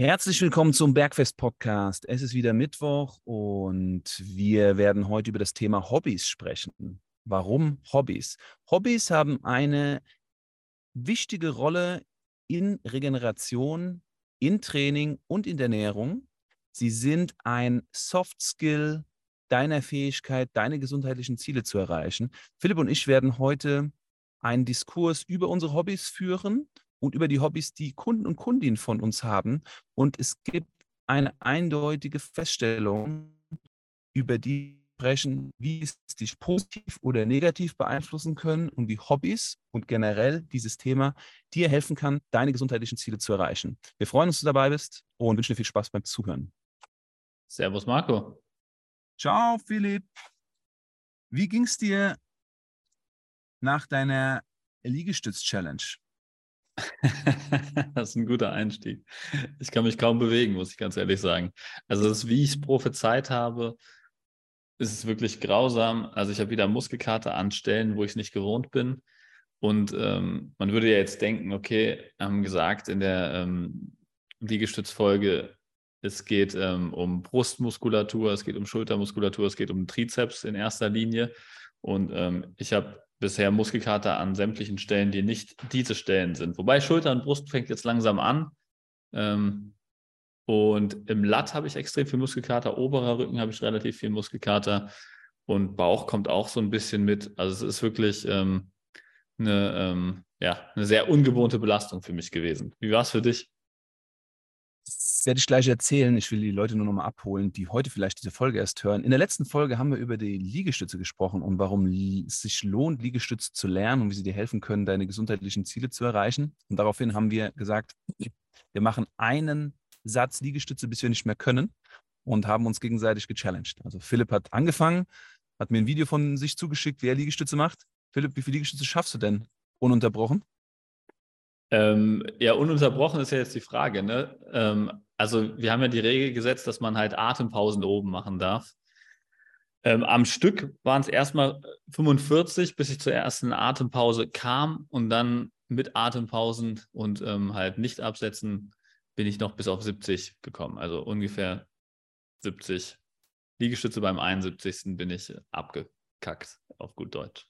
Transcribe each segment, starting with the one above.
Herzlich willkommen zum Bergfest Podcast. Es ist wieder Mittwoch und wir werden heute über das Thema Hobbys sprechen. Warum Hobbys? Hobbys haben eine wichtige Rolle in Regeneration, in Training und in der Ernährung. Sie sind ein Soft Skill deiner Fähigkeit, deine gesundheitlichen Ziele zu erreichen. Philipp und ich werden heute einen Diskurs über unsere Hobbys führen und über die Hobbys, die Kunden und Kundinnen von uns haben. Und es gibt eine eindeutige Feststellung, über die sprechen, wie es dich positiv oder negativ beeinflussen können und wie Hobbys und generell dieses Thema dir helfen kann, deine gesundheitlichen Ziele zu erreichen. Wir freuen uns, dass du dabei bist und wünschen dir viel Spaß beim Zuhören. Servus, Marco. Ciao, Philipp. Wie ging es dir nach deiner Liegestütz-Challenge? das ist ein guter Einstieg. Ich kann mich kaum bewegen, muss ich ganz ehrlich sagen. Also, das, wie ich es prophezeit habe, ist es wirklich grausam. Also, ich habe wieder Muskelkater an Stellen, wo ich es nicht gewohnt bin. Und ähm, man würde ja jetzt denken, okay, haben gesagt in der ähm, Liegestützfolge, es geht ähm, um Brustmuskulatur, es geht um Schultermuskulatur, es geht um Trizeps in erster Linie. Und ähm, ich habe bisher Muskelkater an sämtlichen Stellen, die nicht diese Stellen sind. Wobei Schulter und Brust fängt jetzt langsam an. Ähm, und im Latt habe ich extrem viel Muskelkater, oberer Rücken habe ich relativ viel Muskelkater und Bauch kommt auch so ein bisschen mit. Also es ist wirklich ähm, eine, ähm, ja, eine sehr ungewohnte Belastung für mich gewesen. Wie war es für dich? Das werde ich gleich erzählen. Ich will die Leute nur noch mal abholen, die heute vielleicht diese Folge erst hören. In der letzten Folge haben wir über die Liegestütze gesprochen und warum es sich lohnt, Liegestütze zu lernen und wie sie dir helfen können, deine gesundheitlichen Ziele zu erreichen. Und daraufhin haben wir gesagt, wir machen einen Satz Liegestütze, bis wir nicht mehr können und haben uns gegenseitig gechallenged. Also Philipp hat angefangen, hat mir ein Video von sich zugeschickt, wie er Liegestütze macht. Philipp, wie viele Liegestütze schaffst du denn ununterbrochen? Ähm, ja, ununterbrochen ist ja jetzt die Frage. Ne? Ähm, also wir haben ja die Regel gesetzt, dass man halt Atempausen oben machen darf. Ähm, am Stück waren es erstmal 45, bis ich zur ersten Atempause kam und dann mit Atempausen und ähm, halt nicht absetzen bin ich noch bis auf 70 gekommen. Also ungefähr 70 Liegestütze beim 71. bin ich abgekackt, auf gut Deutsch.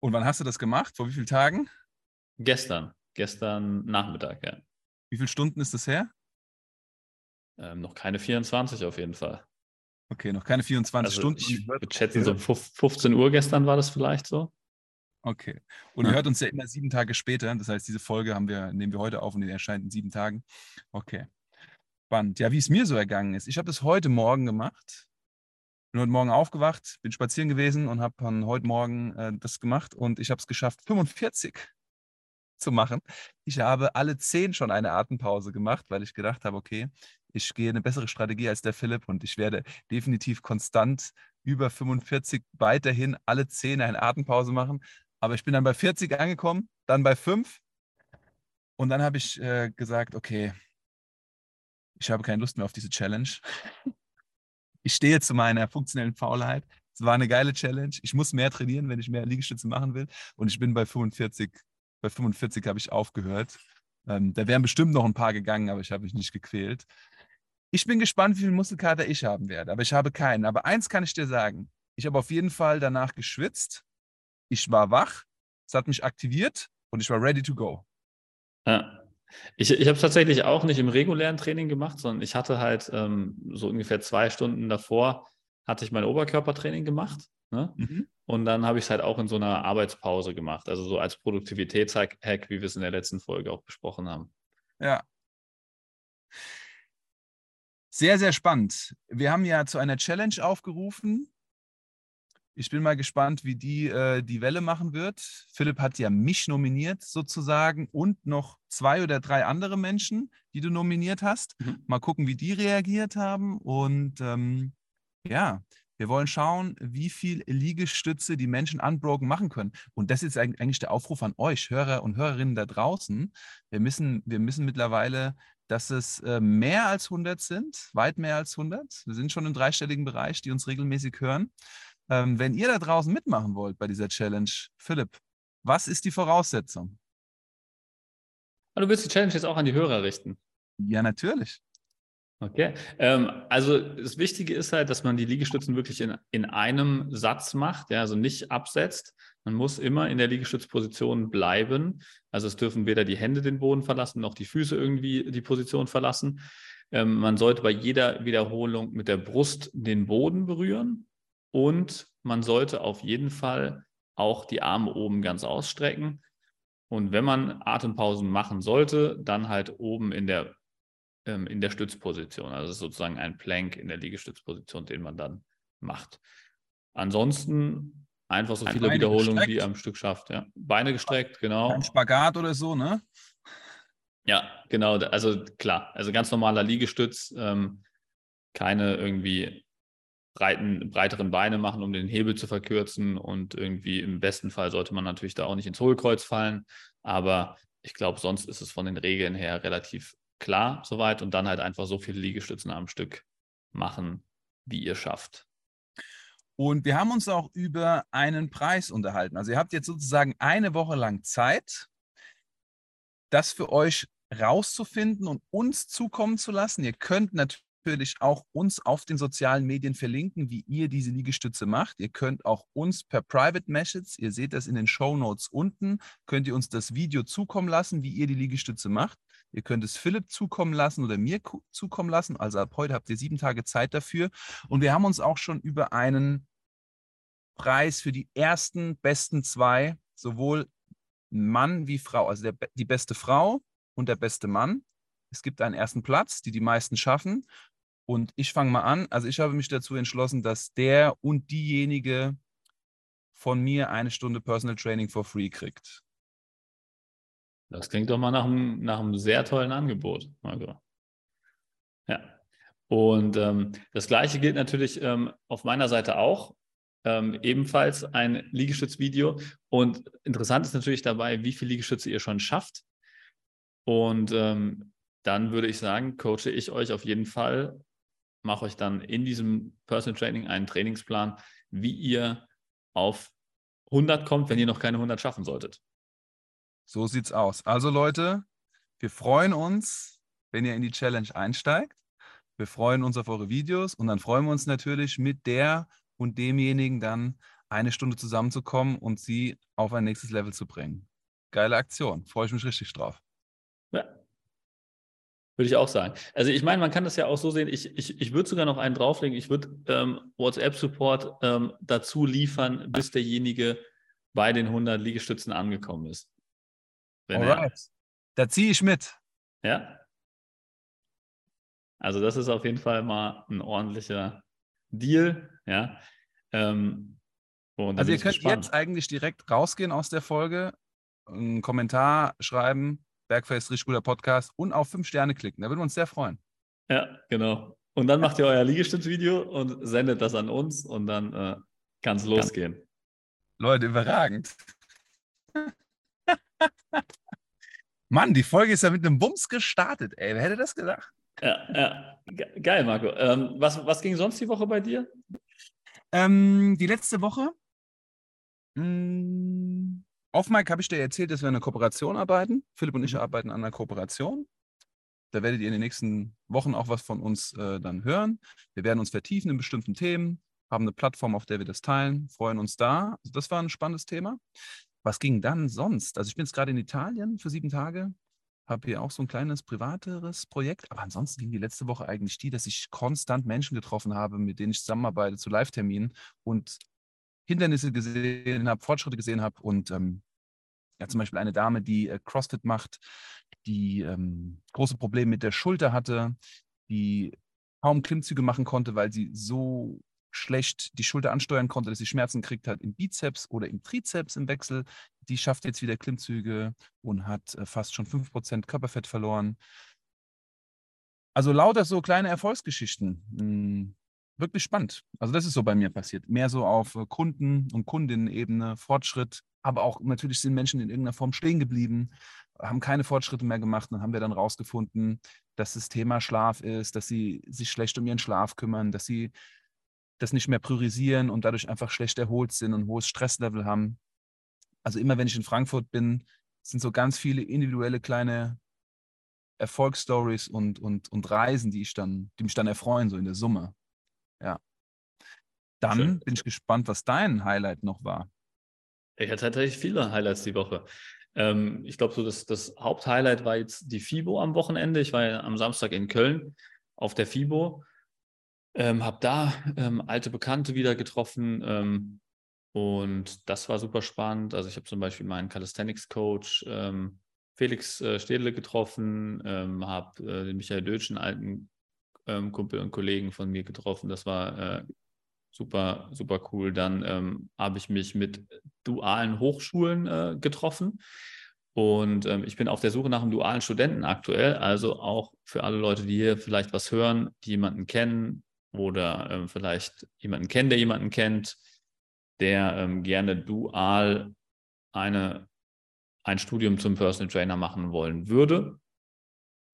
Und wann hast du das gemacht? Vor wie vielen Tagen? Gestern. Gestern Nachmittag, ja. Wie viele Stunden ist das her? Ähm, noch keine 24 auf jeden Fall. Okay, noch keine 24 also Stunden. Ich würde schätzen, so 15 Uhr gestern war das vielleicht so. Okay. Und ja. ihr hört uns ja immer sieben Tage später. Das heißt, diese Folge haben wir, nehmen wir heute auf und die erscheint in sieben Tagen. Okay. Spannend. Ja, wie es mir so ergangen ist. Ich habe das heute Morgen gemacht. Bin heute Morgen aufgewacht, bin spazieren gewesen und habe heute Morgen äh, das gemacht und ich habe es geschafft, 45 zu machen. Ich habe alle zehn schon eine Atempause gemacht, weil ich gedacht habe, okay, ich gehe eine bessere Strategie als der Philipp und ich werde definitiv konstant über 45 weiterhin alle zehn eine Atempause machen. Aber ich bin dann bei 40 angekommen, dann bei 5 und dann habe ich äh, gesagt, okay, ich habe keine Lust mehr auf diese Challenge. Ich stehe zu meiner funktionellen Faulheit. Es war eine geile Challenge. Ich muss mehr trainieren, wenn ich mehr Liegestütze machen will. Und ich bin bei 45 bei 45 habe ich aufgehört. Ähm, da wären bestimmt noch ein paar gegangen, aber ich habe mich nicht gequält. Ich bin gespannt, wie viel Muskelkater ich haben werde, aber ich habe keinen. Aber eins kann ich dir sagen: Ich habe auf jeden Fall danach geschwitzt. Ich war wach, es hat mich aktiviert und ich war ready to go. Ja. Ich, ich habe es tatsächlich auch nicht im regulären Training gemacht, sondern ich hatte halt ähm, so ungefähr zwei Stunden davor hatte ich mein Oberkörpertraining gemacht. Ne? Mhm. Und dann habe ich es halt auch in so einer Arbeitspause gemacht, also so als Produktivitätshack, wie wir es in der letzten Folge auch besprochen haben. Ja. Sehr, sehr spannend. Wir haben ja zu einer Challenge aufgerufen. Ich bin mal gespannt, wie die äh, die Welle machen wird. Philipp hat ja mich nominiert sozusagen und noch zwei oder drei andere Menschen, die du nominiert hast. Mhm. Mal gucken, wie die reagiert haben. Und ähm, ja, wir wollen schauen, wie viel Liegestütze die Menschen unbroken machen können. Und das ist eigentlich der Aufruf an euch, Hörer und Hörerinnen da draußen. Wir müssen, wir müssen mittlerweile, dass es äh, mehr als 100 sind, weit mehr als 100. Wir sind schon im dreistelligen Bereich, die uns regelmäßig hören. Ähm, wenn ihr da draußen mitmachen wollt bei dieser Challenge, Philipp, was ist die Voraussetzung? Du willst die Challenge jetzt auch an die Hörer richten. Ja, natürlich. Okay. Ähm, also das Wichtige ist halt, dass man die Liegestützen wirklich in, in einem Satz macht, ja, also nicht absetzt. Man muss immer in der Liegestützposition bleiben. Also es dürfen weder die Hände den Boden verlassen, noch die Füße irgendwie die Position verlassen. Ähm, man sollte bei jeder Wiederholung mit der Brust den Boden berühren und man sollte auf jeden Fall auch die Arme oben ganz ausstrecken. Und wenn man Atempausen machen sollte, dann halt oben in der ähm, in der Stützposition. Also sozusagen ein Plank in der Liegestützposition, den man dann macht. Ansonsten einfach so viele Beine Wiederholungen gestreckt. wie am Stück schafft. Ja. Beine gestreckt, genau. Ein Spagat oder so, ne? Ja, genau. Also klar, also ganz normaler Liegestütz, ähm, keine irgendwie breiten, breiteren Beine machen, um den Hebel zu verkürzen. Und irgendwie im besten Fall sollte man natürlich da auch nicht ins Hohlkreuz fallen. Aber ich glaube, sonst ist es von den Regeln her relativ klar soweit und dann halt einfach so viele Liegestützen am Stück machen, wie ihr schafft. Und wir haben uns auch über einen Preis unterhalten. Also ihr habt jetzt sozusagen eine Woche lang Zeit, das für euch rauszufinden und uns zukommen zu lassen. Ihr könnt natürlich auch uns auf den sozialen Medien verlinken, wie ihr diese Liegestütze macht. Ihr könnt auch uns per Private Message, ihr seht das in den Show Notes unten, könnt ihr uns das Video zukommen lassen, wie ihr die Liegestütze macht. Ihr könnt es Philipp zukommen lassen oder mir zukommen lassen. Also ab heute habt ihr sieben Tage Zeit dafür. Und wir haben uns auch schon über einen Preis für die ersten besten zwei, sowohl Mann wie Frau, also der, die beste Frau und der beste Mann. Es gibt einen ersten Platz, die die meisten schaffen. Und ich fange mal an. Also ich habe mich dazu entschlossen, dass der und diejenige von mir eine Stunde Personal Training for free kriegt. Das klingt doch mal nach einem, nach einem sehr tollen Angebot, Marco. Ja. Und ähm, das Gleiche gilt natürlich ähm, auf meiner Seite auch. Ähm, ebenfalls ein Liegestützvideo. Und interessant ist natürlich dabei, wie viele Liegestütze ihr schon schafft. Und ähm, dann würde ich sagen, coache ich euch auf jeden Fall mache euch dann in diesem Personal Training einen Trainingsplan, wie ihr auf 100 kommt, wenn ihr noch keine 100 schaffen solltet. So sieht's aus. Also Leute, wir freuen uns, wenn ihr in die Challenge einsteigt. Wir freuen uns auf eure Videos und dann freuen wir uns natürlich mit der und demjenigen dann eine Stunde zusammenzukommen und sie auf ein nächstes Level zu bringen. Geile Aktion. Freue ich mich richtig drauf. Ja, würde ich auch sagen. Also ich meine, man kann das ja auch so sehen, ich, ich, ich würde sogar noch einen drauflegen, ich würde ähm, WhatsApp-Support ähm, dazu liefern, bis derjenige bei den 100 Liegestützen angekommen ist. Wenn Alright. Da ziehe ich mit. Ja. Also das ist auf jeden Fall mal ein ordentlicher Deal. Ja. Ähm, also ihr könnt gespannt. jetzt eigentlich direkt rausgehen aus der Folge, einen Kommentar schreiben, Bergfest, richtig guter Podcast und auf fünf Sterne klicken. Da würden wir uns sehr freuen. Ja, genau. Und dann macht ihr euer Liegestützvideo und sendet das an uns und dann äh, kann es losgehen. Leute, überragend. Mann, die Folge ist ja mit einem Bums gestartet, ey. Wer hätte das gedacht? Ja, ja. Geil, Marco. Ähm, was, was ging sonst die Woche bei dir? Ähm, die letzte Woche? Mh, hm, auf Mike habe ich dir erzählt, dass wir eine Kooperation arbeiten. Philipp und ich mhm. arbeiten an einer Kooperation. Da werdet ihr in den nächsten Wochen auch was von uns äh, dann hören. Wir werden uns vertiefen in bestimmten Themen, haben eine Plattform, auf der wir das teilen, freuen uns da. Also das war ein spannendes Thema. Was ging dann sonst? Also ich bin jetzt gerade in Italien für sieben Tage, habe hier auch so ein kleines privateres Projekt, aber ansonsten ging die letzte Woche eigentlich die, dass ich konstant Menschen getroffen habe, mit denen ich zusammenarbeite zu Live-Terminen und Hindernisse gesehen habe, Fortschritte gesehen habe und ähm, ja, zum Beispiel eine Dame, die äh, CrossFit macht, die ähm, große Probleme mit der Schulter hatte, die kaum Klimmzüge machen konnte, weil sie so schlecht die Schulter ansteuern konnte, dass sie Schmerzen gekriegt hat im Bizeps oder im Trizeps im Wechsel. Die schafft jetzt wieder Klimmzüge und hat äh, fast schon 5% Körperfett verloren. Also lauter so kleine Erfolgsgeschichten. Hm, wirklich spannend. Also das ist so bei mir passiert. Mehr so auf äh, Kunden- und Kundinnen-Ebene, Fortschritt, aber auch natürlich sind Menschen in irgendeiner Form stehen geblieben, haben keine Fortschritte mehr gemacht und haben wir dann rausgefunden, dass das Thema Schlaf ist, dass sie sich schlecht um ihren Schlaf kümmern, dass sie das nicht mehr priorisieren und dadurch einfach schlecht erholt sind und hohes Stresslevel haben. Also immer wenn ich in Frankfurt bin, sind so ganz viele individuelle kleine Erfolgsstories und, und, und Reisen, die ich dann, die mich dann erfreuen, so in der Summe. Ja. Dann Schön. bin ich gespannt, was dein Highlight noch war. Ich hatte tatsächlich viele Highlights die Woche. Ähm, ich glaube, so das, das Haupthighlight war jetzt die FIBO am Wochenende. Ich war ja am Samstag in Köln auf der FIBO, ähm, habe da ähm, alte Bekannte wieder getroffen ähm, und das war super spannend. Also ich habe zum Beispiel meinen Calisthenics-Coach ähm, Felix äh, Städle getroffen, ähm, habe äh, den Michael Dötschen, alten Kumpel und Kollegen von mir getroffen. Das war äh, super, super cool. Dann ähm, habe ich mich mit dualen Hochschulen äh, getroffen. Und ähm, ich bin auf der Suche nach einem dualen Studenten aktuell. Also auch für alle Leute, die hier vielleicht was hören, die jemanden kennen oder ähm, vielleicht jemanden kennen, der jemanden kennt, der ähm, gerne dual eine, ein Studium zum Personal Trainer machen wollen würde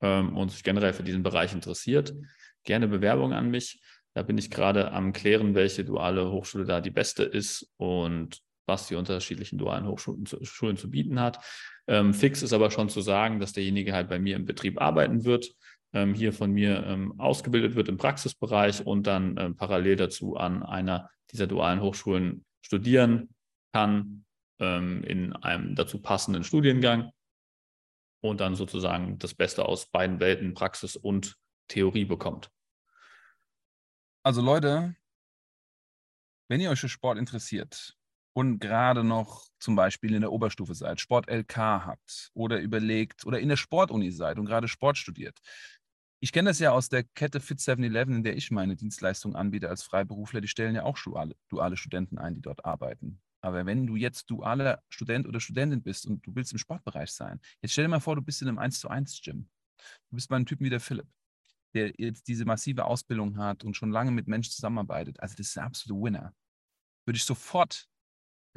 ähm, und sich generell für diesen Bereich interessiert. Gerne Bewerbung an mich. Da bin ich gerade am klären, welche duale Hochschule da die beste ist und was die unterschiedlichen dualen Hochschulen zu, Schulen zu bieten hat. Ähm, fix ist aber schon zu sagen, dass derjenige halt bei mir im Betrieb arbeiten wird, ähm, hier von mir ähm, ausgebildet wird im Praxisbereich und dann ähm, parallel dazu an einer dieser dualen Hochschulen studieren kann ähm, in einem dazu passenden Studiengang und dann sozusagen das Beste aus beiden Welten, Praxis und Theorie bekommt. Also Leute, wenn ihr euch für Sport interessiert und gerade noch zum Beispiel in der Oberstufe seid, Sport LK habt oder überlegt oder in der Sportuni seid und gerade Sport studiert. Ich kenne das ja aus der Kette Fit 7-Eleven, in der ich meine Dienstleistung anbiete als Freiberufler. Die stellen ja auch duale, duale Studenten ein, die dort arbeiten. Aber wenn du jetzt dualer Student oder Studentin bist und du willst im Sportbereich sein, jetzt stell dir mal vor, du bist in einem 1 zu 1 Gym. Du bist bei einem Typen wie der Philipp der jetzt diese massive Ausbildung hat und schon lange mit Menschen zusammenarbeitet. Also das ist ein absoluter Winner. Würde ich sofort,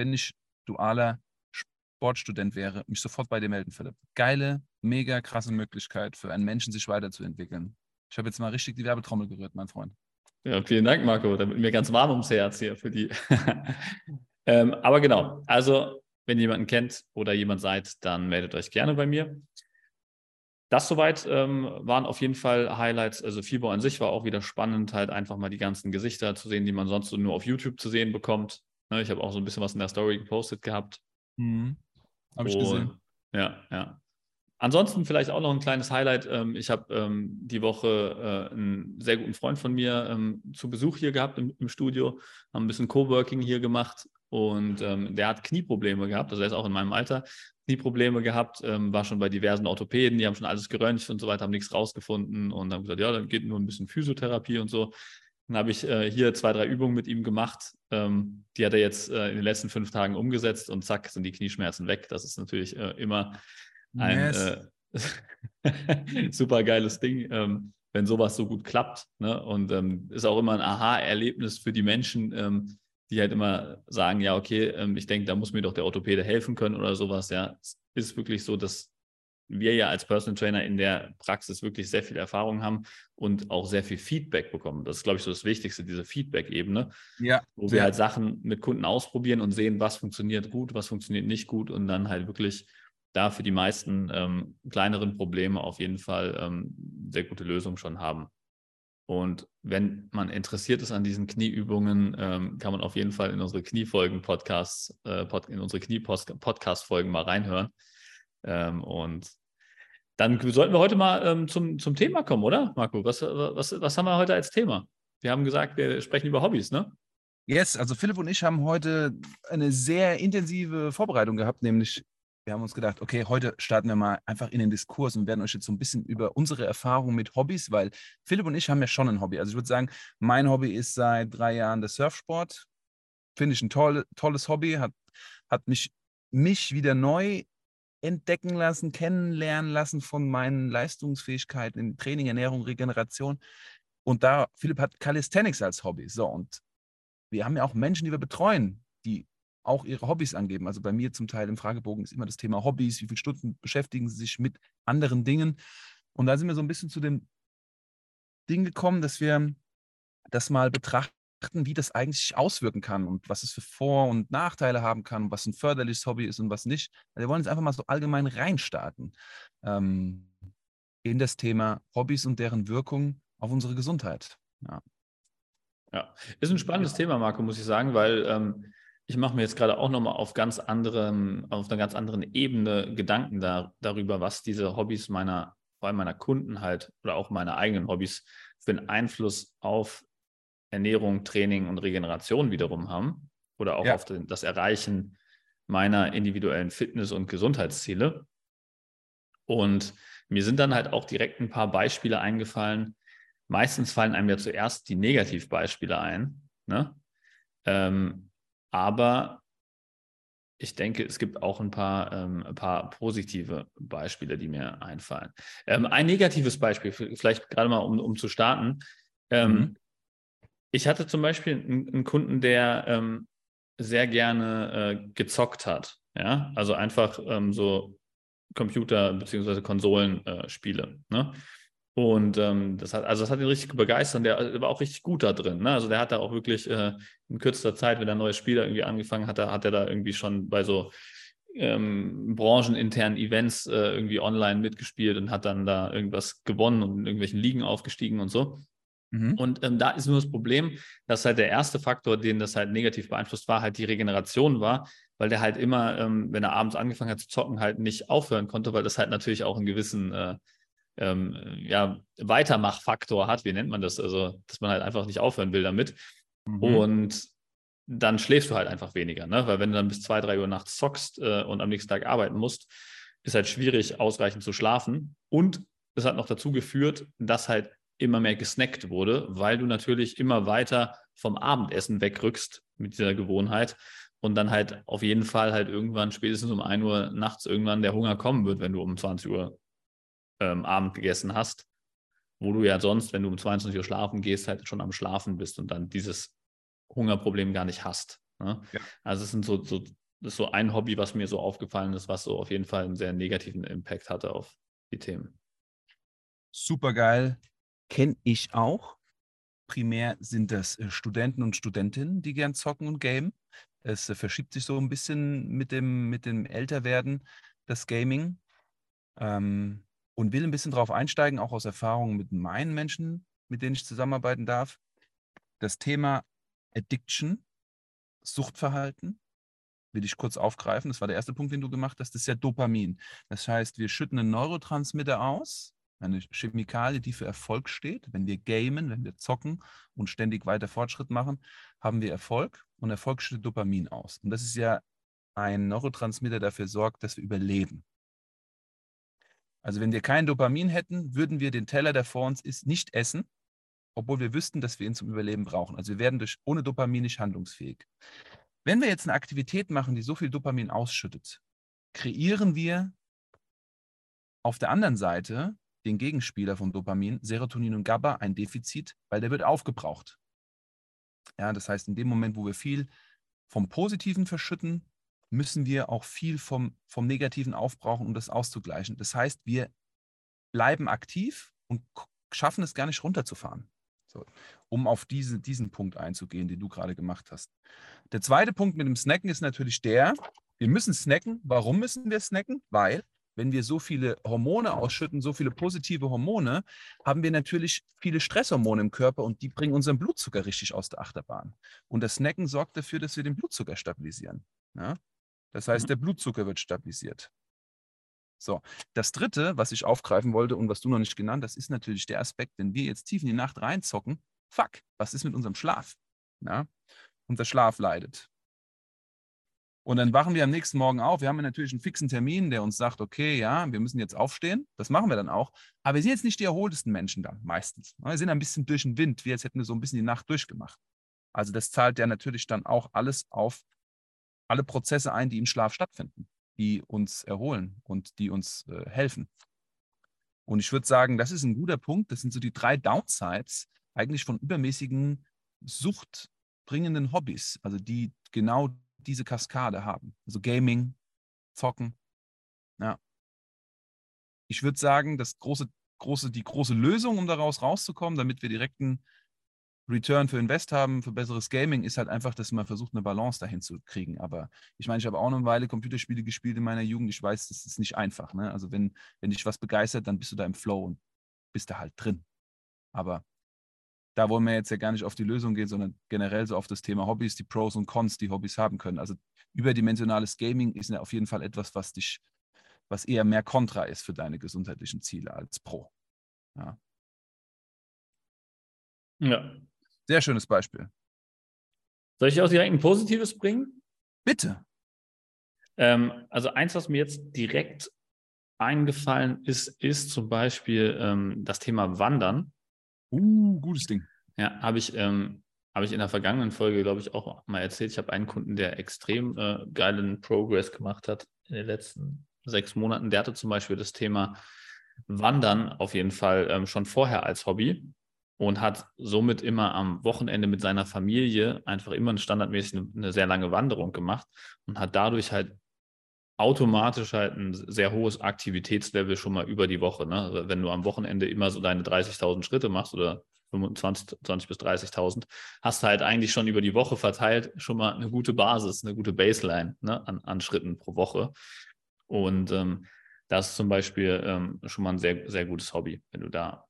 wenn ich dualer Sportstudent wäre, mich sofort bei dir melden, Philipp. Geile, mega krasse Möglichkeit für einen Menschen, sich weiterzuentwickeln. Ich habe jetzt mal richtig die Werbetrommel gerührt, mein Freund. Ja, vielen Dank, Marco. Da wird mir ganz warm ums Herz hier für die. ähm, aber genau, also wenn ihr jemanden kennt oder jemand seid, dann meldet euch gerne bei mir. Das soweit ähm, waren auf jeden Fall Highlights. Also FIBO an sich war auch wieder spannend, halt einfach mal die ganzen Gesichter zu sehen, die man sonst so nur auf YouTube zu sehen bekommt. Ne, ich habe auch so ein bisschen was in der Story gepostet gehabt. Mhm. Habe ich gesehen. Ja, ja. Ansonsten vielleicht auch noch ein kleines Highlight. Ähm, ich habe ähm, die Woche äh, einen sehr guten Freund von mir ähm, zu Besuch hier gehabt im, im Studio, haben ein bisschen Coworking hier gemacht und der hat Knieprobleme gehabt, also er ist auch in meinem Alter, Knieprobleme gehabt, war schon bei diversen Orthopäden, die haben schon alles geröntgt und so weiter, haben nichts rausgefunden und haben gesagt, ja, dann geht nur ein bisschen Physiotherapie und so. Dann habe ich äh, hier zwei, drei Übungen mit ihm gemacht. Ähm, die hat er jetzt äh, in den letzten fünf Tagen umgesetzt und zack, sind die Knieschmerzen weg. Das ist natürlich äh, immer ein yes. Äh, super geiles Ding, ähm, wenn sowas so gut klappt. Ne? Und ähm, ist auch immer ein Aha-Erlebnis für die Menschen, ähm, die halt immer sagen, ja, okay, ähm, ich denke, da muss mir doch der Orthopäde helfen können oder sowas. Ja, es ist wirklich so, dass wir ja als Personal Trainer in der Praxis wirklich sehr viel Erfahrung haben und auch sehr viel Feedback bekommen. Das ist, glaube ich, so das Wichtigste, diese Feedback-Ebene, ja, wo wir halt Sachen mit Kunden ausprobieren und sehen, was funktioniert gut, was funktioniert nicht gut und dann halt wirklich da für die meisten ähm, kleineren Probleme auf jeden Fall ähm, sehr gute Lösungen schon haben. Und wenn man interessiert ist an diesen Knieübungen, ähm, kann man auf jeden Fall in unsere Kniefolgen-Podcasts, äh, in unsere Knie-Podcast-Folgen mal reinhören. Ähm, und dann sollten wir heute mal ähm, zum, zum Thema kommen, oder, Marco? Was, was, was haben wir heute als Thema? Wir haben gesagt, wir sprechen über Hobbys, ne? Yes, also Philipp und ich haben heute eine sehr intensive Vorbereitung gehabt, nämlich wir haben uns gedacht, okay, heute starten wir mal einfach in den Diskurs und werden euch jetzt so ein bisschen über unsere Erfahrungen mit Hobbys, weil Philipp und ich haben ja schon ein Hobby. Also ich würde sagen, mein Hobby ist seit drei Jahren der Surfsport. Finde ich ein toll, tolles Hobby, hat, hat mich, mich wieder neu entdecken lassen, kennenlernen lassen von meinen Leistungsfähigkeiten in Training, Ernährung, Regeneration. Und da, Philipp hat Calisthenics als Hobby. So, und wir haben ja auch Menschen, die wir betreuen, die auch ihre Hobbys angeben. Also bei mir zum Teil im Fragebogen ist immer das Thema Hobbys, wie viele Stunden beschäftigen sie sich mit anderen Dingen. Und da sind wir so ein bisschen zu dem Ding gekommen, dass wir das mal betrachten, wie das eigentlich auswirken kann und was es für Vor- und Nachteile haben kann, was ein förderliches Hobby ist und was nicht. Wir wollen jetzt einfach mal so allgemein reinstarten. Ähm, in das Thema Hobbys und deren Wirkung auf unsere Gesundheit. Ja, ja. ist ein spannendes Thema, Marco, muss ich sagen, weil ähm, ich mache mir jetzt gerade auch nochmal auf ganz anderem, auf einer ganz anderen Ebene Gedanken da, darüber, was diese Hobbys meiner, vor allem meiner Kunden halt oder auch meine eigenen Hobbys für einen Einfluss auf Ernährung, Training und Regeneration wiederum haben oder auch ja. auf den, das Erreichen meiner individuellen Fitness- und Gesundheitsziele. Und mir sind dann halt auch direkt ein paar Beispiele eingefallen. Meistens fallen einem ja zuerst die Negativbeispiele ein. Ne? Ähm, aber ich denke, es gibt auch ein paar, ähm, ein paar positive Beispiele, die mir einfallen. Ähm, ein negatives Beispiel, vielleicht gerade mal, um, um zu starten. Ähm, mhm. Ich hatte zum Beispiel einen, Kunden, der ähm, sehr gerne äh, gezockt hat. Ja, also einfach ähm, so Computer- bzw. Konsolenspiele. Äh, ne? Und ähm, das hat, also das hat ihn richtig begeistert und der war auch richtig gut da drin. Ne? Also der hat da auch wirklich äh, in kürzester Zeit, wenn er ein neues irgendwie angefangen hat, hat er da irgendwie schon bei so ähm, brancheninternen Events äh, irgendwie online mitgespielt und hat dann da irgendwas gewonnen und in irgendwelchen Ligen aufgestiegen und so. Mhm. Und ähm, da ist nur das Problem, dass halt der erste Faktor, den das halt negativ beeinflusst war, halt die Regeneration war, weil der halt immer, ähm, wenn er abends angefangen hat zu zocken, halt nicht aufhören konnte, weil das halt natürlich auch einen gewissen äh, ähm, ja, Weitermachfaktor hat, wie nennt man das? Also, dass man halt einfach nicht aufhören will damit. Mhm. Und dann schläfst du halt einfach weniger, ne? Weil wenn du dann bis zwei, drei Uhr nachts zockst äh, und am nächsten Tag arbeiten musst, ist halt schwierig, ausreichend zu schlafen. Und es hat noch dazu geführt, dass halt immer mehr gesnackt wurde, weil du natürlich immer weiter vom Abendessen wegrückst mit dieser Gewohnheit und dann halt auf jeden Fall halt irgendwann spätestens um 1 Uhr nachts irgendwann der Hunger kommen wird, wenn du um 20 Uhr ähm, Abend gegessen hast, wo du ja sonst, wenn du um 22 Uhr schlafen gehst, halt schon am Schlafen bist und dann dieses Hungerproblem gar nicht hast. Ne? Ja. Also es sind so, so, das ist so ein Hobby, was mir so aufgefallen ist, was so auf jeden Fall einen sehr negativen Impact hatte auf die Themen. Super geil. Kenne ich auch. Primär sind das äh, Studenten und Studentinnen, die gern zocken und gamen. Es äh, verschiebt sich so ein bisschen mit dem, mit dem Älterwerden, das Gaming. Ähm, und will ein bisschen drauf einsteigen, auch aus Erfahrungen mit meinen Menschen, mit denen ich zusammenarbeiten darf. Das Thema Addiction, Suchtverhalten, will ich kurz aufgreifen. Das war der erste Punkt, den du gemacht hast. Das ist ja Dopamin. Das heißt, wir schütten einen Neurotransmitter aus, eine Chemikalie, die für Erfolg steht. Wenn wir gamen, wenn wir zocken und ständig weiter Fortschritt machen, haben wir Erfolg und Erfolg schüttet Dopamin aus. Und das ist ja ein Neurotransmitter, der dafür sorgt, dass wir überleben. Also wenn wir kein Dopamin hätten, würden wir den Teller, der vor uns ist, nicht essen, obwohl wir wüssten, dass wir ihn zum Überleben brauchen. Also wir werden durch, ohne Dopamin nicht handlungsfähig. Wenn wir jetzt eine Aktivität machen, die so viel Dopamin ausschüttet, kreieren wir auf der anderen Seite den Gegenspieler von Dopamin, Serotonin und GABA, ein Defizit, weil der wird aufgebraucht. Ja, das heißt, in dem Moment, wo wir viel vom Positiven verschütten, müssen wir auch viel vom, vom Negativen aufbrauchen, um das auszugleichen. Das heißt, wir bleiben aktiv und schaffen es gar nicht runterzufahren. So, um auf diese, diesen Punkt einzugehen, den du gerade gemacht hast. Der zweite Punkt mit dem Snacken ist natürlich der, wir müssen snacken. Warum müssen wir snacken? Weil, wenn wir so viele Hormone ausschütten, so viele positive Hormone, haben wir natürlich viele Stresshormone im Körper und die bringen unseren Blutzucker richtig aus der Achterbahn. Und das Snacken sorgt dafür, dass wir den Blutzucker stabilisieren. Ja? Das heißt, mhm. der Blutzucker wird stabilisiert. So, das dritte, was ich aufgreifen wollte und was du noch nicht genannt hast, ist natürlich der Aspekt, wenn wir jetzt tief in die Nacht reinzocken, fuck, was ist mit unserem Schlaf? Ja? Unser Schlaf leidet. Und dann wachen wir am nächsten Morgen auf. Wir haben natürlich einen fixen Termin, der uns sagt, okay, ja, wir müssen jetzt aufstehen. Das machen wir dann auch. Aber wir sind jetzt nicht die erholtesten Menschen dann, meistens. Wir sind ein bisschen durch den Wind, wie als hätten wir so ein bisschen die Nacht durchgemacht. Also das zahlt ja natürlich dann auch alles auf alle Prozesse ein, die im Schlaf stattfinden, die uns erholen und die uns äh, helfen. Und ich würde sagen, das ist ein guter Punkt. Das sind so die drei Downsides eigentlich von übermäßigen suchtbringenden Hobbys, also die genau diese Kaskade haben. Also Gaming, Zocken. Ja. Ich würde sagen, das große, große, die große Lösung, um daraus rauszukommen, damit wir direkt einen Return für Invest haben, für besseres Gaming, ist halt einfach, dass man versucht, eine Balance dahin zu kriegen. Aber ich meine, ich habe auch eine Weile Computerspiele gespielt in meiner Jugend. Ich weiß, das ist nicht einfach. Ne? Also wenn, wenn dich was begeistert, dann bist du da im Flow und bist da halt drin. Aber da wollen wir jetzt ja gar nicht auf die Lösung gehen, sondern generell so auf das Thema Hobbys, die Pros und Cons, die Hobbys haben können. Also überdimensionales Gaming ist ja auf jeden Fall etwas, was dich, was eher mehr Kontra ist für deine gesundheitlichen Ziele als Pro. Ja. Ja. Sehr schönes Beispiel. Soll ich auch direkt ein positives bringen? Bitte. Ähm, also eins, was mir jetzt direkt eingefallen ist, ist zum Beispiel ähm, das Thema Wandern. Uh, gutes Ding. Ja, habe ich, ähm, hab ich in der vergangenen Folge, glaube ich, auch mal erzählt. Ich habe einen Kunden, der extrem äh, geilen Progress gemacht hat in den letzten sechs Monaten. Der hatte zum Beispiel das Thema Wandern auf jeden Fall ähm, schon vorher als Hobby und hat somit immer am Wochenende mit seiner Familie einfach immer standardmäßig eine, eine sehr lange Wanderung gemacht und hat dadurch halt automatisch halt ein sehr hohes Aktivitätslevel schon mal über die Woche. Ne? Also wenn du am Wochenende immer so deine 30.000 Schritte machst oder 25 20 bis 30.000, hast du halt eigentlich schon über die Woche verteilt schon mal eine gute Basis, eine gute Baseline ne? an, an Schritten pro Woche. Und ähm, das ist zum Beispiel ähm, schon mal ein sehr, sehr gutes Hobby, wenn du da.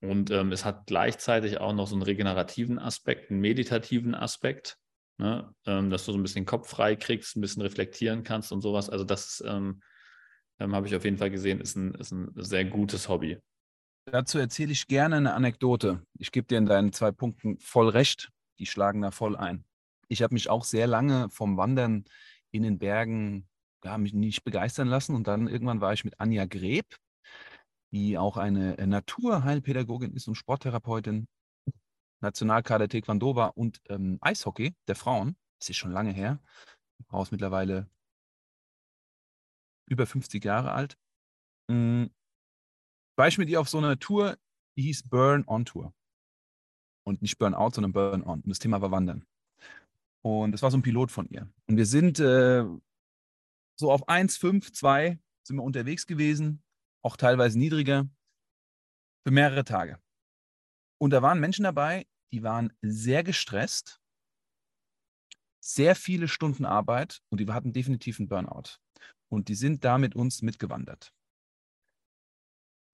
Und ähm, es hat gleichzeitig auch noch so einen regenerativen Aspekt, einen meditativen Aspekt ne? ähm, dass du so ein bisschen Kopf frei kriegst, ein bisschen reflektieren kannst und sowas. Also das ähm, ähm, habe ich auf jeden Fall gesehen, ist ein, ist ein sehr gutes Hobby. Dazu erzähle ich gerne eine Anekdote. Ich gebe dir in deinen zwei Punkten voll recht. Die schlagen da voll ein. Ich habe mich auch sehr lange vom Wandern in den Bergen ja, mich nicht begeistern lassen. Und dann irgendwann war ich mit Anja Greb, die auch eine Naturheilpädagogin ist und Sporttherapeutin, Nationalkader Taekwondo war und ähm, Eishockey der Frauen. Das ist schon lange her. Die Frau ist mittlerweile über 50 Jahre alt. Mhm. War ich mit ihr auf so einer Tour, die hieß Burn On Tour. Und nicht Burn Out, sondern Burn On. Und das Thema war Wandern. Und das war so ein Pilot von ihr. Und wir sind äh, so auf 1, 5, 2 sind wir unterwegs gewesen, auch teilweise niedriger, für mehrere Tage. Und da waren Menschen dabei, die waren sehr gestresst, sehr viele Stunden Arbeit und die hatten definitiv einen Burnout. Und die sind da mit uns mitgewandert.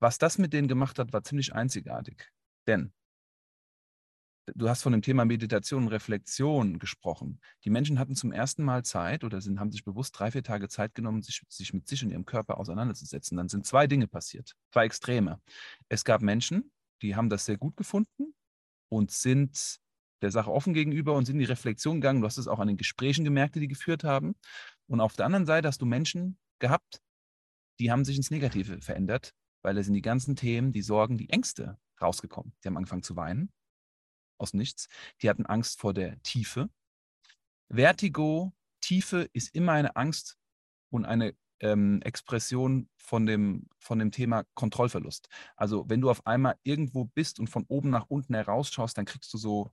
Was das mit denen gemacht hat, war ziemlich einzigartig. Denn du hast von dem Thema Meditation und Reflexion gesprochen. Die Menschen hatten zum ersten Mal Zeit oder sind, haben sich bewusst drei, vier Tage Zeit genommen, sich, sich mit sich und ihrem Körper auseinanderzusetzen. Dann sind zwei Dinge passiert, zwei Extreme. Es gab Menschen, die haben das sehr gut gefunden und sind der Sache offen gegenüber und sind in die Reflexion gegangen. Du hast es auch an den Gesprächen gemerkt, die die geführt haben. Und auf der anderen Seite hast du Menschen gehabt, die haben sich ins Negative verändert, weil es in die ganzen Themen, die Sorgen, die Ängste rausgekommen. Die haben angefangen zu weinen, aus nichts. Die hatten Angst vor der Tiefe. Vertigo, Tiefe ist immer eine Angst und eine ähm, Expression von dem, von dem Thema Kontrollverlust. Also wenn du auf einmal irgendwo bist und von oben nach unten herausschaust, dann kriegst du so,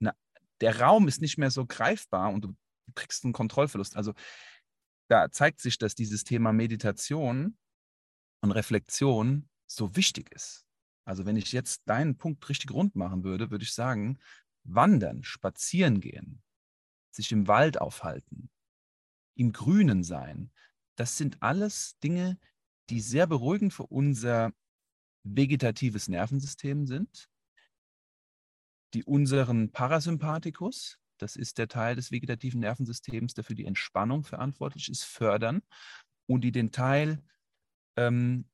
eine, der Raum ist nicht mehr so greifbar und du kriegst einen Kontrollverlust. Also da zeigt sich, dass dieses Thema Meditation und Reflexion so wichtig ist. Also wenn ich jetzt deinen Punkt richtig rund machen würde, würde ich sagen, wandern, spazieren gehen, sich im Wald aufhalten, im Grünen sein, das sind alles Dinge, die sehr beruhigend für unser vegetatives Nervensystem sind, die unseren Parasympathikus, das ist der Teil des vegetativen Nervensystems, der für die Entspannung verantwortlich ist, fördern und die den Teil, ähm,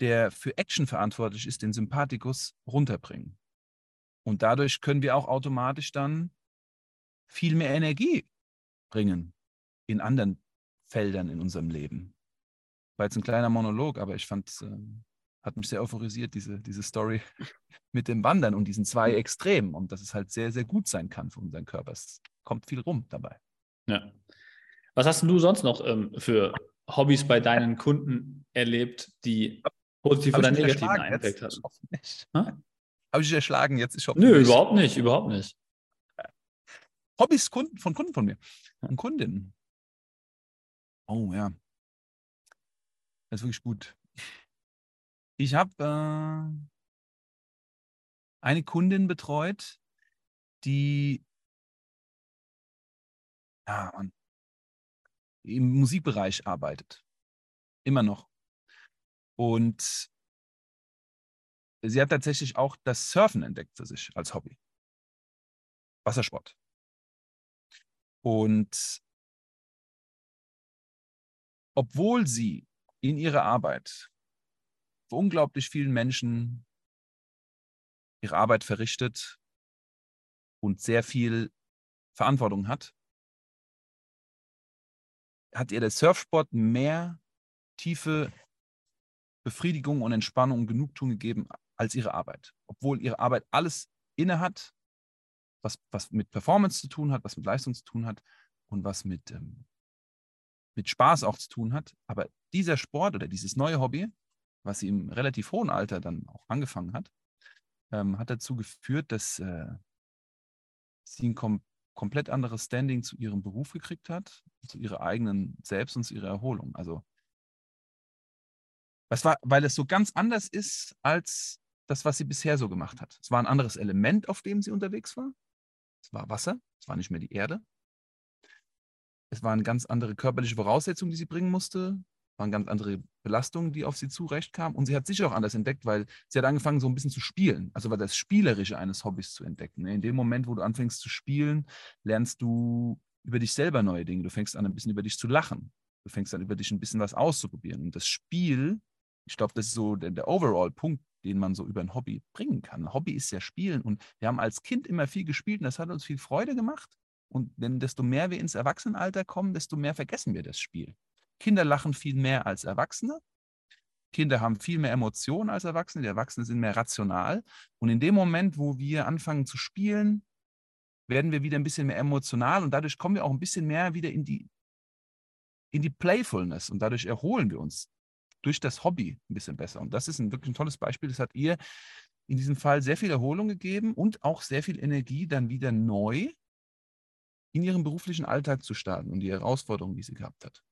der für Action verantwortlich ist, den Sympathikus, runterbringen. Und dadurch können wir auch automatisch dann viel mehr Energie bringen in anderen Feldern in unserem Leben. War jetzt ein kleiner Monolog, aber ich fand, äh, hat mich sehr euphorisiert, diese, diese Story mit dem Wandern und diesen zwei Extremen und dass es halt sehr, sehr gut sein kann für unseren Körper. Es kommt viel rum dabei. Ja. Was hast du sonst noch ähm, für Hobbys bei deinen Kunden erlebt, die positiv oder negativ einen Impact hatten? Habe ich dich erschlagen jetzt? Ich Nö, nicht. überhaupt nicht, überhaupt nicht. Hobbys Kunden, von Kunden von mir und Kundinnen. Oh ja. Das ist wirklich gut. Ich habe, äh, eine Kundin betreut, die ja, im Musikbereich arbeitet. Immer noch. Und sie hat tatsächlich auch das Surfen entdeckt für sich als Hobby. Wassersport. Und obwohl sie in ihrer Arbeit für unglaublich vielen Menschen ihre Arbeit verrichtet und sehr viel Verantwortung hat, hat ihr der Surfsport mehr tiefe Befriedigung und Entspannung und Genugtuung gegeben als ihre Arbeit. Obwohl ihre Arbeit alles inne hat, was, was mit Performance zu tun hat, was mit Leistung zu tun hat und was mit, ähm, mit Spaß auch zu tun hat. Aber dieser Sport oder dieses neue Hobby, was sie im relativ hohen Alter dann auch angefangen hat, ähm, hat dazu geführt, dass äh, sie ein kom komplett anderes Standing zu ihrem Beruf gekriegt hat, zu ihrer eigenen Selbst und zu ihrer Erholung. Also, das war, weil es so ganz anders ist als das, was sie bisher so gemacht hat. Es war ein anderes Element, auf dem sie unterwegs war. Es war Wasser, es war nicht mehr die Erde. Es waren ganz andere körperliche Voraussetzungen, die sie bringen musste waren ganz andere Belastungen, die auf sie zurechtkamen. Und sie hat sich auch anders entdeckt, weil sie hat angefangen, so ein bisschen zu spielen. Also war das Spielerische eines Hobbys zu entdecken. Ne? In dem Moment, wo du anfängst zu spielen, lernst du über dich selber neue Dinge. Du fängst an, ein bisschen über dich zu lachen. Du fängst an, über dich ein bisschen was auszuprobieren. Und das Spiel, ich glaube, das ist so der, der Overall-Punkt, den man so über ein Hobby bringen kann. Hobby ist ja Spielen. Und wir haben als Kind immer viel gespielt und das hat uns viel Freude gemacht. Und wenn desto mehr wir ins Erwachsenenalter kommen, desto mehr vergessen wir das Spiel. Kinder lachen viel mehr als Erwachsene. Kinder haben viel mehr Emotionen als Erwachsene. Die Erwachsenen sind mehr rational. Und in dem Moment, wo wir anfangen zu spielen, werden wir wieder ein bisschen mehr emotional und dadurch kommen wir auch ein bisschen mehr wieder in die, in die Playfulness und dadurch erholen wir uns durch das Hobby ein bisschen besser. Und das ist ein wirklich ein tolles Beispiel. Das hat ihr in diesem Fall sehr viel Erholung gegeben und auch sehr viel Energie, dann wieder neu in ihrem beruflichen Alltag zu starten und die Herausforderungen, die sie gehabt hat.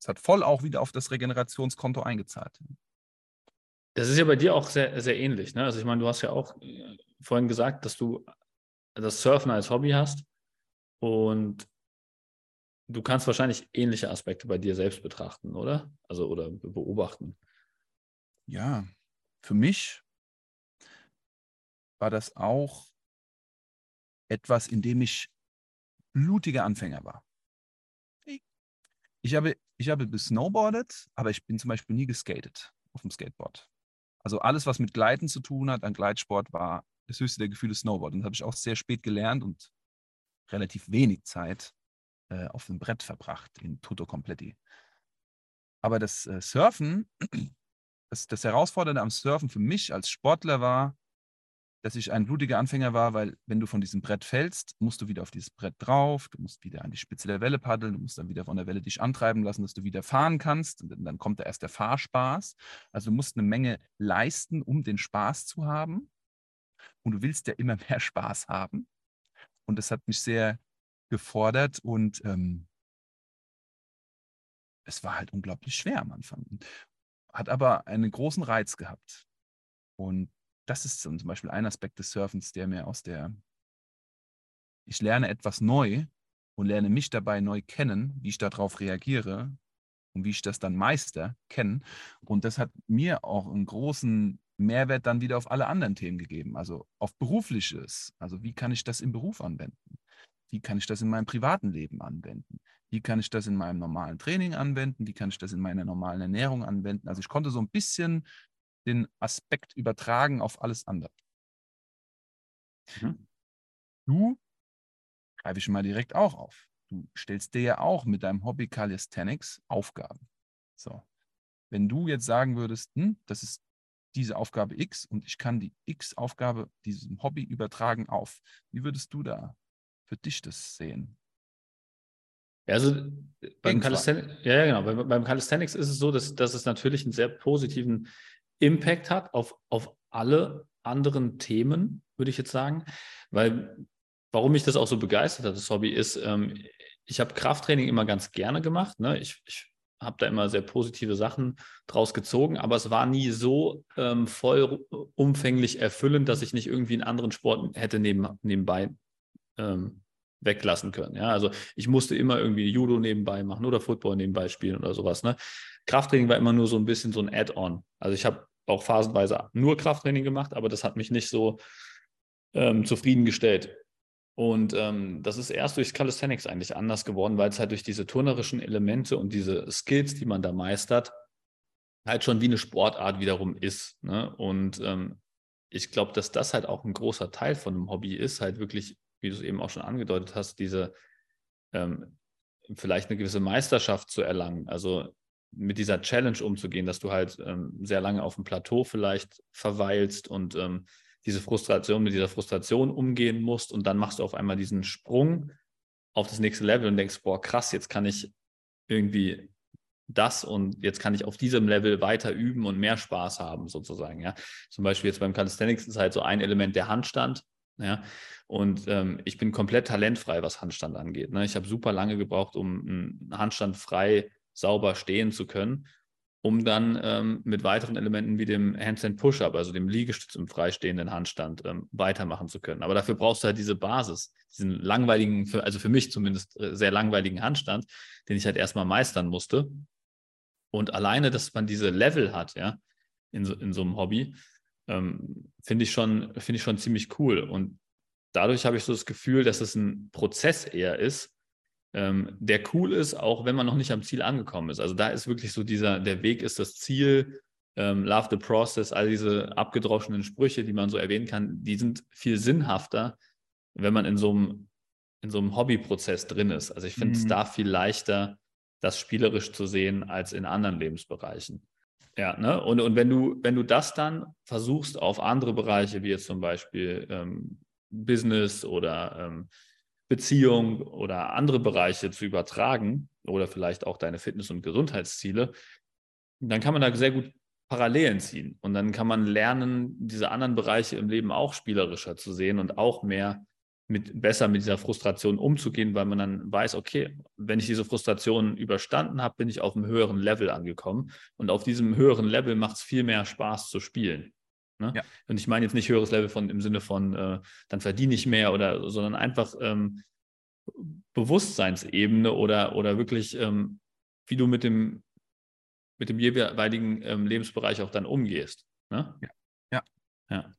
Es hat voll auch wieder auf das Regenerationskonto eingezahlt. Das ist ja bei dir auch sehr, sehr ähnlich. Ne? Also ich meine, du hast ja auch äh, vorhin gesagt, dass du das Surfen als Hobby hast und du kannst wahrscheinlich ähnliche Aspekte bei dir selbst betrachten, oder? Also oder beobachten. Ja, für mich war das auch etwas, in dem ich blutiger Anfänger war. Ich habe, ich habe gesnowboardet, aber ich bin zum Beispiel nie geskatet auf dem Skateboard. Also alles, was mit Gleiten zu tun hat, an Gleitsport, war das höchste der Gefühle Snowboard. Und das habe ich auch sehr spät gelernt und relativ wenig Zeit äh, auf dem Brett verbracht in Tutto Completi. Aber das äh, Surfen, das, das Herausfordernde am Surfen für mich als Sportler war, dass ich ein blutiger Anfänger war, weil wenn du von diesem Brett fällst, musst du wieder auf dieses Brett drauf, du musst wieder an die Spitze der Welle paddeln, du musst dann wieder von der Welle dich antreiben lassen, dass du wieder fahren kannst. Und dann kommt da erst der Fahrspaß. Also du musst eine Menge leisten, um den Spaß zu haben. Und du willst ja immer mehr Spaß haben. Und das hat mich sehr gefordert und ähm, es war halt unglaublich schwer am Anfang. Hat aber einen großen Reiz gehabt. Und das ist zum Beispiel ein Aspekt des Surfens, der mir aus der, ich lerne etwas neu und lerne mich dabei neu kennen, wie ich darauf reagiere und wie ich das dann meister, kennen. Und das hat mir auch einen großen Mehrwert dann wieder auf alle anderen Themen gegeben, also auf berufliches. Also wie kann ich das im Beruf anwenden? Wie kann ich das in meinem privaten Leben anwenden? Wie kann ich das in meinem normalen Training anwenden? Wie kann ich das in meiner normalen Ernährung anwenden? Also ich konnte so ein bisschen den Aspekt übertragen auf alles andere. Mhm. Du, greife ich mal direkt auch auf. Du stellst dir ja auch mit deinem Hobby Calisthenics Aufgaben. So. Wenn du jetzt sagen würdest, hm, das ist diese Aufgabe X und ich kann die X-Aufgabe diesem Hobby übertragen auf, wie würdest du da für dich das sehen? also beim Calisthenics, ja, genau. Beim, beim Calisthenics ist es so, dass, dass es natürlich einen sehr positiven Impact hat auf, auf alle anderen Themen, würde ich jetzt sagen. Weil, warum mich das auch so begeistert hat, das Hobby, ist, ähm, ich habe Krafttraining immer ganz gerne gemacht. Ne? Ich, ich habe da immer sehr positive Sachen draus gezogen, aber es war nie so ähm, vollumfänglich erfüllend, dass ich nicht irgendwie einen anderen Sport hätte neben, nebenbei ähm, weglassen können. Ja, also ich musste immer irgendwie Judo nebenbei machen oder Football nebenbei spielen oder sowas. Ne? Krafttraining war immer nur so ein bisschen so ein Add-on. Also ich habe auch phasenweise nur Krafttraining gemacht, aber das hat mich nicht so ähm, zufriedengestellt. Und ähm, das ist erst durch Calisthenics eigentlich anders geworden, weil es halt durch diese turnerischen Elemente und diese Skills, die man da meistert, halt schon wie eine Sportart wiederum ist. Ne? Und ähm, ich glaube, dass das halt auch ein großer Teil von einem Hobby ist, halt wirklich, wie du es eben auch schon angedeutet hast, diese ähm, vielleicht eine gewisse Meisterschaft zu erlangen. Also mit dieser Challenge umzugehen, dass du halt ähm, sehr lange auf dem Plateau vielleicht verweilst und ähm, diese Frustration, mit dieser Frustration umgehen musst und dann machst du auf einmal diesen Sprung auf das nächste Level und denkst, boah, krass, jetzt kann ich irgendwie das und jetzt kann ich auf diesem Level weiter üben und mehr Spaß haben, sozusagen. Ja. Zum Beispiel jetzt beim Calisthenics ist halt so ein Element der Handstand. Ja, und ähm, ich bin komplett talentfrei, was Handstand angeht. Ne? Ich habe super lange gebraucht, um einen Handstand frei sauber stehen zu können um dann ähm, mit weiteren Elementen wie dem Handstand Push-Up, also dem Liegestütz im freistehenden Handstand, ähm, weitermachen zu können. Aber dafür brauchst du halt diese Basis, diesen langweiligen, für, also für mich zumindest äh, sehr langweiligen Handstand, den ich halt erstmal meistern musste. Und alleine, dass man diese Level hat, ja, in so, in so einem Hobby, ähm, finde ich, find ich schon ziemlich cool. Und dadurch habe ich so das Gefühl, dass es ein Prozess eher ist, ähm, der cool ist, auch wenn man noch nicht am Ziel angekommen ist. Also da ist wirklich so dieser, der Weg ist das Ziel, ähm, Love the Process, all diese abgedroschenen Sprüche, die man so erwähnen kann, die sind viel sinnhafter, wenn man in so einem, in so einem Hobbyprozess drin ist. Also ich finde es mhm. da viel leichter, das spielerisch zu sehen als in anderen Lebensbereichen. Ja, ne? Und, und wenn du, wenn du das dann versuchst auf andere Bereiche, wie jetzt zum Beispiel ähm, Business oder ähm, Beziehung oder andere Bereiche zu übertragen oder vielleicht auch deine Fitness- und Gesundheitsziele, dann kann man da sehr gut Parallelen ziehen. Und dann kann man lernen, diese anderen Bereiche im Leben auch spielerischer zu sehen und auch mehr mit, besser mit dieser Frustration umzugehen, weil man dann weiß, okay, wenn ich diese Frustration überstanden habe, bin ich auf einem höheren Level angekommen. Und auf diesem höheren Level macht es viel mehr Spaß zu spielen. Ne? Ja. Und ich meine jetzt nicht höheres Level von im Sinne von, äh, dann verdiene ich mehr oder, sondern einfach ähm, Bewusstseinsebene oder, oder wirklich, ähm, wie du mit dem, mit dem jeweiligen ähm, Lebensbereich auch dann umgehst. Ne? Ja. ja. ja.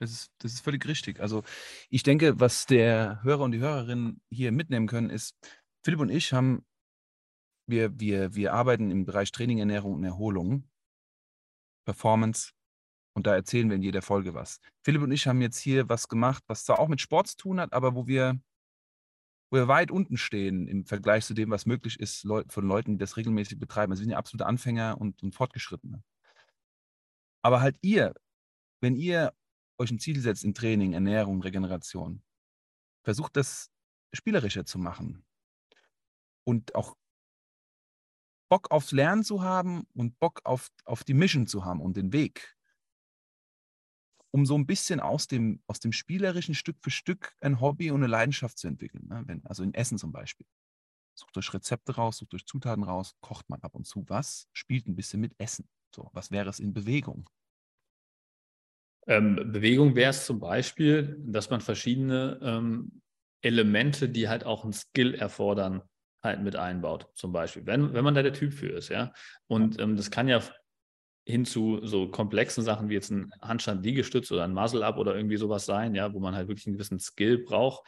Das ist, das ist völlig richtig. Also ich denke, was der Hörer und die Hörerin hier mitnehmen können, ist, Philipp und ich haben, wir, wir, wir arbeiten im Bereich Training, Ernährung und Erholung, Performance, und da erzählen wir in jeder Folge was. Philipp und ich haben jetzt hier was gemacht, was zwar auch mit Sport zu tun hat, aber wo wir, wo wir weit unten stehen im Vergleich zu dem, was möglich ist von Leuten, die das regelmäßig betreiben. Also wir sind ja absolute Anfänger und, und Fortgeschrittene. Aber halt ihr, wenn ihr euch ein Ziel setzt in Training, Ernährung, Regeneration, versucht das spielerischer zu machen und auch Bock aufs Lernen zu haben und Bock auf, auf die Mission zu haben und den Weg um so ein bisschen aus dem, aus dem Spielerischen Stück für Stück ein Hobby und eine Leidenschaft zu entwickeln. Ne? Wenn, also in Essen zum Beispiel. Sucht euch Rezepte raus, sucht euch Zutaten raus, kocht man ab und zu was, spielt ein bisschen mit Essen. So, was wäre es in Bewegung? Ähm, Bewegung wäre es zum Beispiel, dass man verschiedene ähm, Elemente, die halt auch ein Skill erfordern, halt mit einbaut, zum Beispiel, wenn, wenn man da der Typ für ist, ja. Und ähm, das kann ja hin zu so komplexen Sachen wie jetzt ein Handstand-Liegestütz oder ein Muscle-Up oder irgendwie sowas sein, ja, wo man halt wirklich einen gewissen Skill braucht,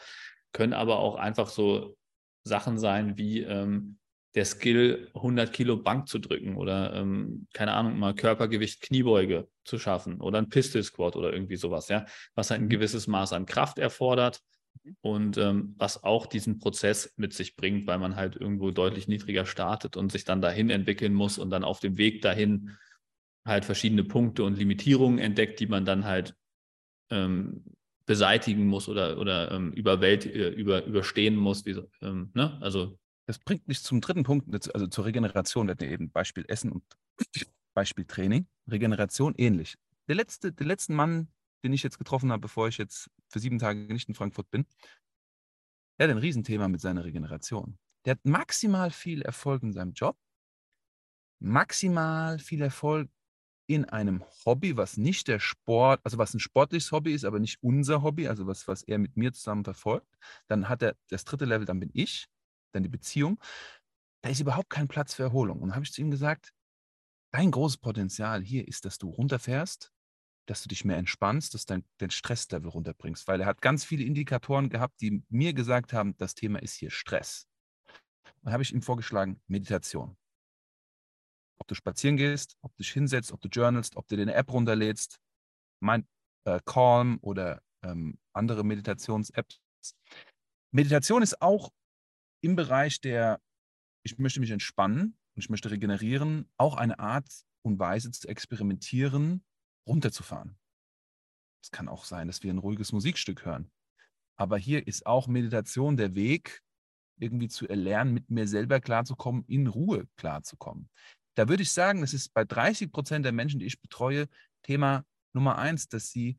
können aber auch einfach so Sachen sein wie ähm, der Skill, 100 Kilo Bank zu drücken oder, ähm, keine Ahnung, mal Körpergewicht Kniebeuge zu schaffen oder ein Pistol Squat oder irgendwie sowas, ja, was halt ein mhm. gewisses Maß an Kraft erfordert mhm. und ähm, was auch diesen Prozess mit sich bringt, weil man halt irgendwo deutlich niedriger startet und sich dann dahin entwickeln muss und dann auf dem Weg dahin halt verschiedene Punkte und Limitierungen entdeckt, die man dann halt ähm, beseitigen muss oder, oder ähm, überwält, äh, über, überstehen muss. Wie, ähm, ne? Also das bringt mich zum dritten Punkt, also zur Regeneration. Wir hatten eben Beispiel Essen und Beispiel Training. Regeneration ähnlich. Der letzte, der letzte Mann, den ich jetzt getroffen habe, bevor ich jetzt für sieben Tage nicht in Frankfurt bin, der hat ein Riesenthema mit seiner Regeneration. Der hat maximal viel Erfolg in seinem Job, maximal viel Erfolg in einem Hobby, was nicht der Sport, also was ein sportliches Hobby ist, aber nicht unser Hobby, also was, was er mit mir zusammen verfolgt. Dann hat er das dritte Level, dann bin ich, dann die Beziehung. Da ist überhaupt kein Platz für Erholung. Und habe ich zu ihm gesagt, dein großes Potenzial hier ist, dass du runterfährst, dass du dich mehr entspannst, dass du dein, dein Stresslevel runterbringst, weil er hat ganz viele Indikatoren gehabt, die mir gesagt haben, das Thema ist hier Stress. Dann habe ich ihm vorgeschlagen, Meditation. Ob du spazieren gehst, ob du dich hinsetzt, ob du journalst, ob du dir eine App runterlädst, Mind, äh, Calm oder ähm, andere Meditations-Apps. Meditation ist auch im Bereich der, ich möchte mich entspannen und ich möchte regenerieren, auch eine Art und Weise zu experimentieren, runterzufahren. Es kann auch sein, dass wir ein ruhiges Musikstück hören. Aber hier ist auch Meditation der Weg, irgendwie zu erlernen, mit mir selber klarzukommen, in Ruhe klarzukommen. Da würde ich sagen, das ist bei 30 Prozent der Menschen, die ich betreue, Thema Nummer eins, dass sie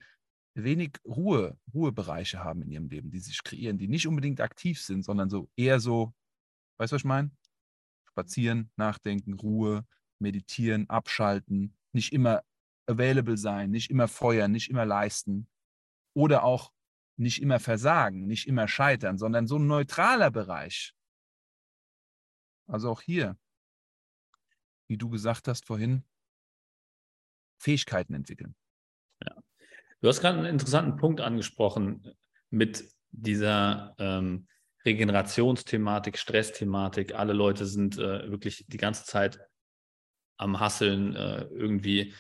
wenig Ruhe, Ruhebereiche haben in ihrem Leben, die sich kreieren, die nicht unbedingt aktiv sind, sondern so eher so, weißt du, was ich meine? Spazieren, nachdenken, Ruhe, meditieren, abschalten, nicht immer available sein, nicht immer feuern, nicht immer leisten oder auch nicht immer versagen, nicht immer scheitern, sondern so ein neutraler Bereich. Also auch hier, wie du gesagt hast vorhin, Fähigkeiten entwickeln. Ja. Du hast gerade einen interessanten Punkt angesprochen mit dieser ähm, Regenerationsthematik, Stressthematik. Alle Leute sind äh, wirklich die ganze Zeit am Hasseln, äh, irgendwie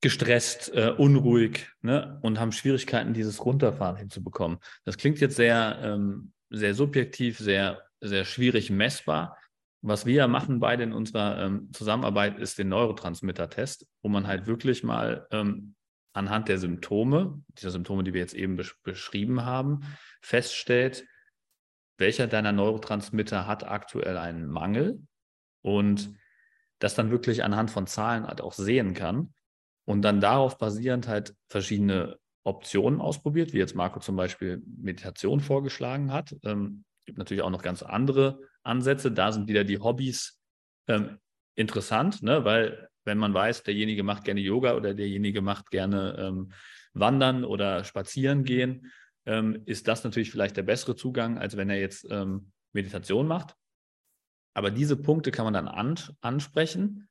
gestresst, äh, unruhig ne? und haben Schwierigkeiten, dieses Runterfahren hinzubekommen. Das klingt jetzt sehr, ähm, sehr subjektiv, sehr, sehr schwierig messbar. Was wir machen beide in unserer ähm, Zusammenarbeit ist den Neurotransmitter-Test, wo man halt wirklich mal ähm, anhand der Symptome, dieser Symptome, die wir jetzt eben besch beschrieben haben, feststellt, welcher deiner Neurotransmitter hat aktuell einen Mangel und das dann wirklich anhand von Zahlen halt auch sehen kann und dann darauf basierend halt verschiedene Optionen ausprobiert, wie jetzt Marco zum Beispiel Meditation vorgeschlagen hat. Ähm, gibt natürlich auch noch ganz andere Ansätze. Da sind wieder die Hobbys ähm, interessant, ne? weil wenn man weiß, derjenige macht gerne Yoga oder derjenige macht gerne ähm, Wandern oder Spazieren gehen, ähm, ist das natürlich vielleicht der bessere Zugang, als wenn er jetzt ähm, Meditation macht. Aber diese Punkte kann man dann an, ansprechen,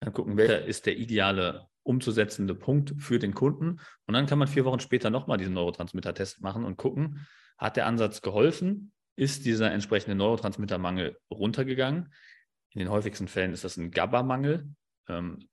dann gucken, welcher ist der ideale umzusetzende Punkt für den Kunden. Und dann kann man vier Wochen später nochmal diesen Neurotransmitter-Test machen und gucken, hat der Ansatz geholfen? Ist dieser entsprechende Neurotransmittermangel runtergegangen? In den häufigsten Fällen ist das ein GABA-Mangel. Ähm,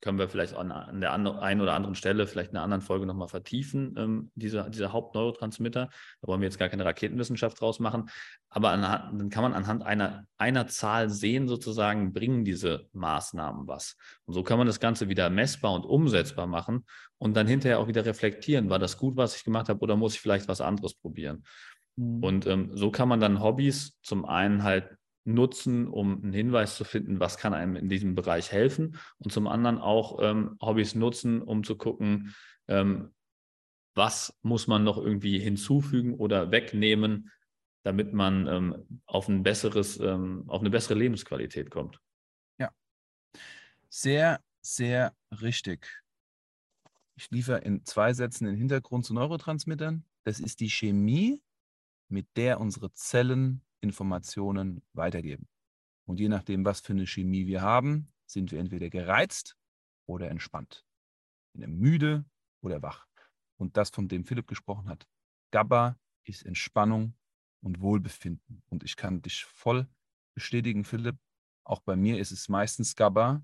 können wir vielleicht an, der einen oder anderen Stelle, vielleicht in einer anderen Folge nochmal vertiefen, ähm, diese, diese Hauptneurotransmitter. Da wollen wir jetzt gar keine Raketenwissenschaft draus machen. Aber anhand, dann kann man anhand einer, einer Zahl sehen, sozusagen, bringen diese Maßnahmen was. Und so kann man das Ganze wieder messbar und umsetzbar machen und dann hinterher auch wieder reflektieren, war das gut, was ich gemacht habe, oder muss ich vielleicht was anderes probieren? Mhm. Und ähm, so kann man dann Hobbys zum einen halt nutzen, um einen Hinweis zu finden, was kann einem in diesem Bereich helfen und zum anderen auch ähm, Hobbys nutzen, um zu gucken, ähm, was muss man noch irgendwie hinzufügen oder wegnehmen, damit man ähm, auf ein besseres, ähm, auf eine bessere Lebensqualität kommt. Ja, sehr, sehr richtig. Ich liefere in zwei Sätzen den Hintergrund zu Neurotransmittern. Das ist die Chemie, mit der unsere Zellen Informationen weitergeben. Und je nachdem, was für eine Chemie wir haben, sind wir entweder gereizt oder entspannt. Müde oder wach. Und das, von dem Philipp gesprochen hat. GABA ist Entspannung und Wohlbefinden. Und ich kann dich voll bestätigen, Philipp. Auch bei mir ist es meistens GABA.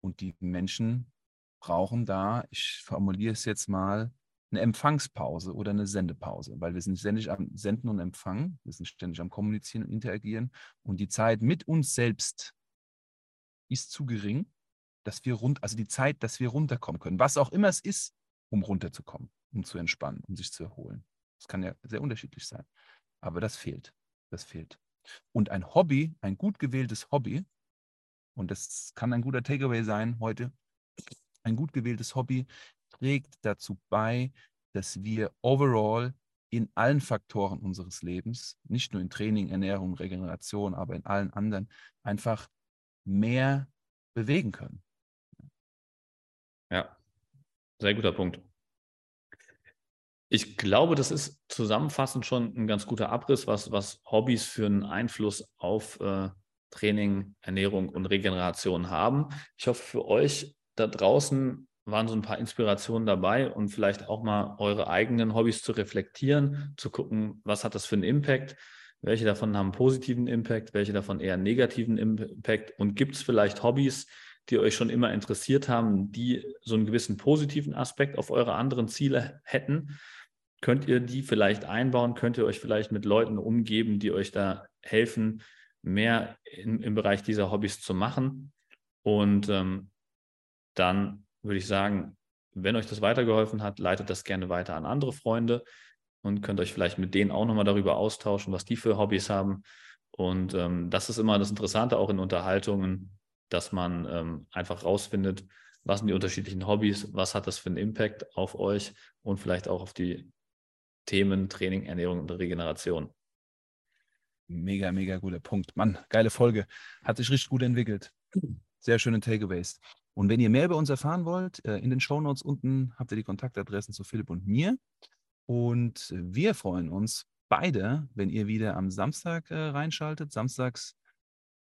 Und die Menschen brauchen da, ich formuliere es jetzt mal, eine Empfangspause oder eine Sendepause, weil wir sind ständig am Senden und Empfangen, wir sind ständig am Kommunizieren und Interagieren und die Zeit mit uns selbst ist zu gering, dass wir rund, also die Zeit, dass wir runterkommen können, was auch immer es ist, um runterzukommen, um zu entspannen, um sich zu erholen. Das kann ja sehr unterschiedlich sein, aber das fehlt, das fehlt. Und ein Hobby, ein gut gewähltes Hobby, und das kann ein guter Takeaway sein heute, ein gut gewähltes Hobby trägt dazu bei, dass wir overall in allen Faktoren unseres Lebens, nicht nur in Training, Ernährung, Regeneration, aber in allen anderen, einfach mehr bewegen können. Ja, sehr guter Punkt. Ich glaube, das ist zusammenfassend schon ein ganz guter Abriss, was, was Hobbys für einen Einfluss auf äh, Training, Ernährung und Regeneration haben. Ich hoffe, für euch da draußen waren so ein paar Inspirationen dabei und vielleicht auch mal eure eigenen Hobbys zu reflektieren, zu gucken, was hat das für einen Impact, welche davon haben positiven Impact, welche davon eher negativen Impact und gibt es vielleicht Hobbys, die euch schon immer interessiert haben, die so einen gewissen positiven Aspekt auf eure anderen Ziele hätten Könnt ihr die vielleicht einbauen? Könnt ihr euch vielleicht mit Leuten umgeben, die euch da helfen, mehr in, im Bereich dieser Hobbys zu machen? Und ähm, dann würde ich sagen, wenn euch das weitergeholfen hat, leitet das gerne weiter an andere Freunde und könnt euch vielleicht mit denen auch nochmal darüber austauschen, was die für Hobbys haben. Und ähm, das ist immer das Interessante auch in Unterhaltungen, dass man ähm, einfach rausfindet, was sind die unterschiedlichen Hobbys, was hat das für einen Impact auf euch und vielleicht auch auf die Themen Training, Ernährung und Regeneration. Mega, mega guter Punkt. Mann, geile Folge. Hat sich richtig gut entwickelt. Sehr schöne Takeaways. Und wenn ihr mehr über uns erfahren wollt, äh, in den Shownotes unten habt ihr die Kontaktadressen zu Philipp und mir. Und wir freuen uns beide, wenn ihr wieder am Samstag äh, reinschaltet. Samstags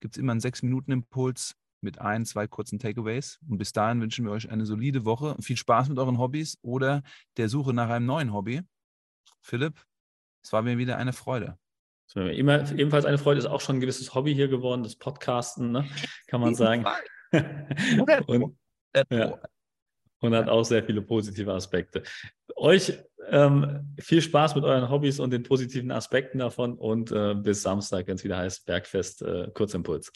gibt es immer einen 6-Minuten-Impuls mit ein, zwei kurzen Takeaways. Und bis dahin wünschen wir euch eine solide Woche. Viel Spaß mit euren Hobbys oder der Suche nach einem neuen Hobby. Philipp, es war mir wieder eine Freude. Immer, ebenfalls eine Freude ist auch schon ein gewisses Hobby hier geworden, das Podcasten, ne? kann man sagen. und, ja, und hat auch sehr viele positive Aspekte. Euch ähm, viel Spaß mit euren Hobbys und den positiven Aspekten davon und äh, bis Samstag, wenn es wieder heißt Bergfest, äh, Kurzimpuls.